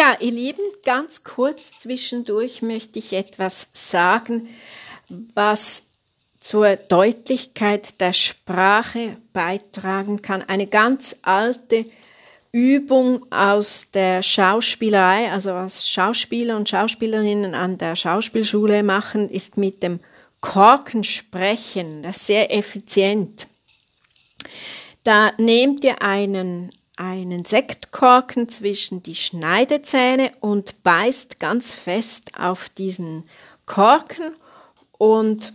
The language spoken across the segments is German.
Ja, ihr Lieben, ganz kurz zwischendurch möchte ich etwas sagen, was zur Deutlichkeit der Sprache beitragen kann. Eine ganz alte Übung aus der Schauspielerei, also was Schauspieler und Schauspielerinnen an der Schauspielschule machen, ist mit dem Korken sprechen. Das ist sehr effizient. Da nehmt ihr einen, einen Sektkorken zwischen die Schneidezähne und beißt ganz fest auf diesen Korken und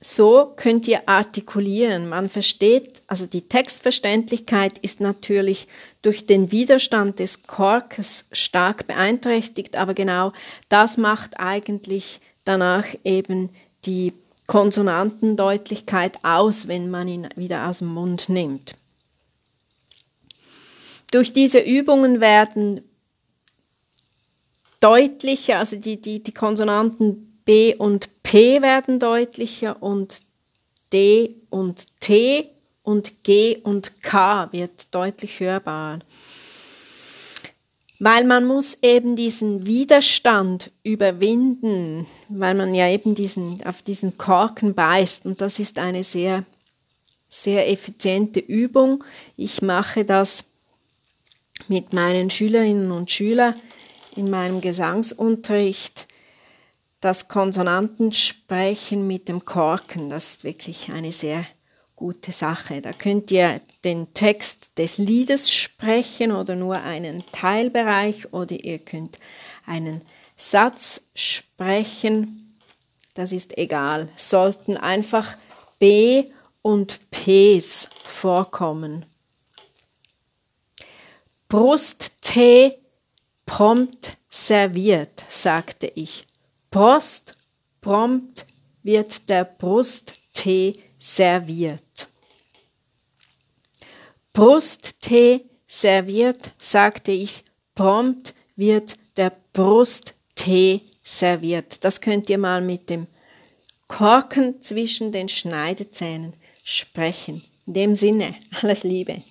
so könnt ihr artikulieren. Man versteht, also die Textverständlichkeit ist natürlich durch den Widerstand des Korkes stark beeinträchtigt, aber genau das macht eigentlich danach eben die Konsonantendeutlichkeit aus, wenn man ihn wieder aus dem Mund nimmt. Durch diese Übungen werden deutlicher, also die, die, die Konsonanten B und P werden deutlicher und D und T und G und K wird deutlich hörbar. Weil man muss eben diesen Widerstand überwinden, weil man ja eben diesen, auf diesen Korken beißt und das ist eine sehr, sehr effiziente Übung. Ich mache das mit meinen Schülerinnen und Schülern in meinem Gesangsunterricht das Konsonantensprechen mit dem Korken, das ist wirklich eine sehr gute Sache. Da könnt ihr den Text des Liedes sprechen oder nur einen Teilbereich oder ihr könnt einen Satz sprechen. Das ist egal. Sollten einfach B und Ps vorkommen. Brusttee prompt serviert, sagte ich. Prost, prompt wird der Brusttee serviert. Brusttee serviert, sagte ich, prompt wird der Brusttee serviert. Das könnt ihr mal mit dem Korken zwischen den Schneidezähnen sprechen. In dem Sinne, alles Liebe.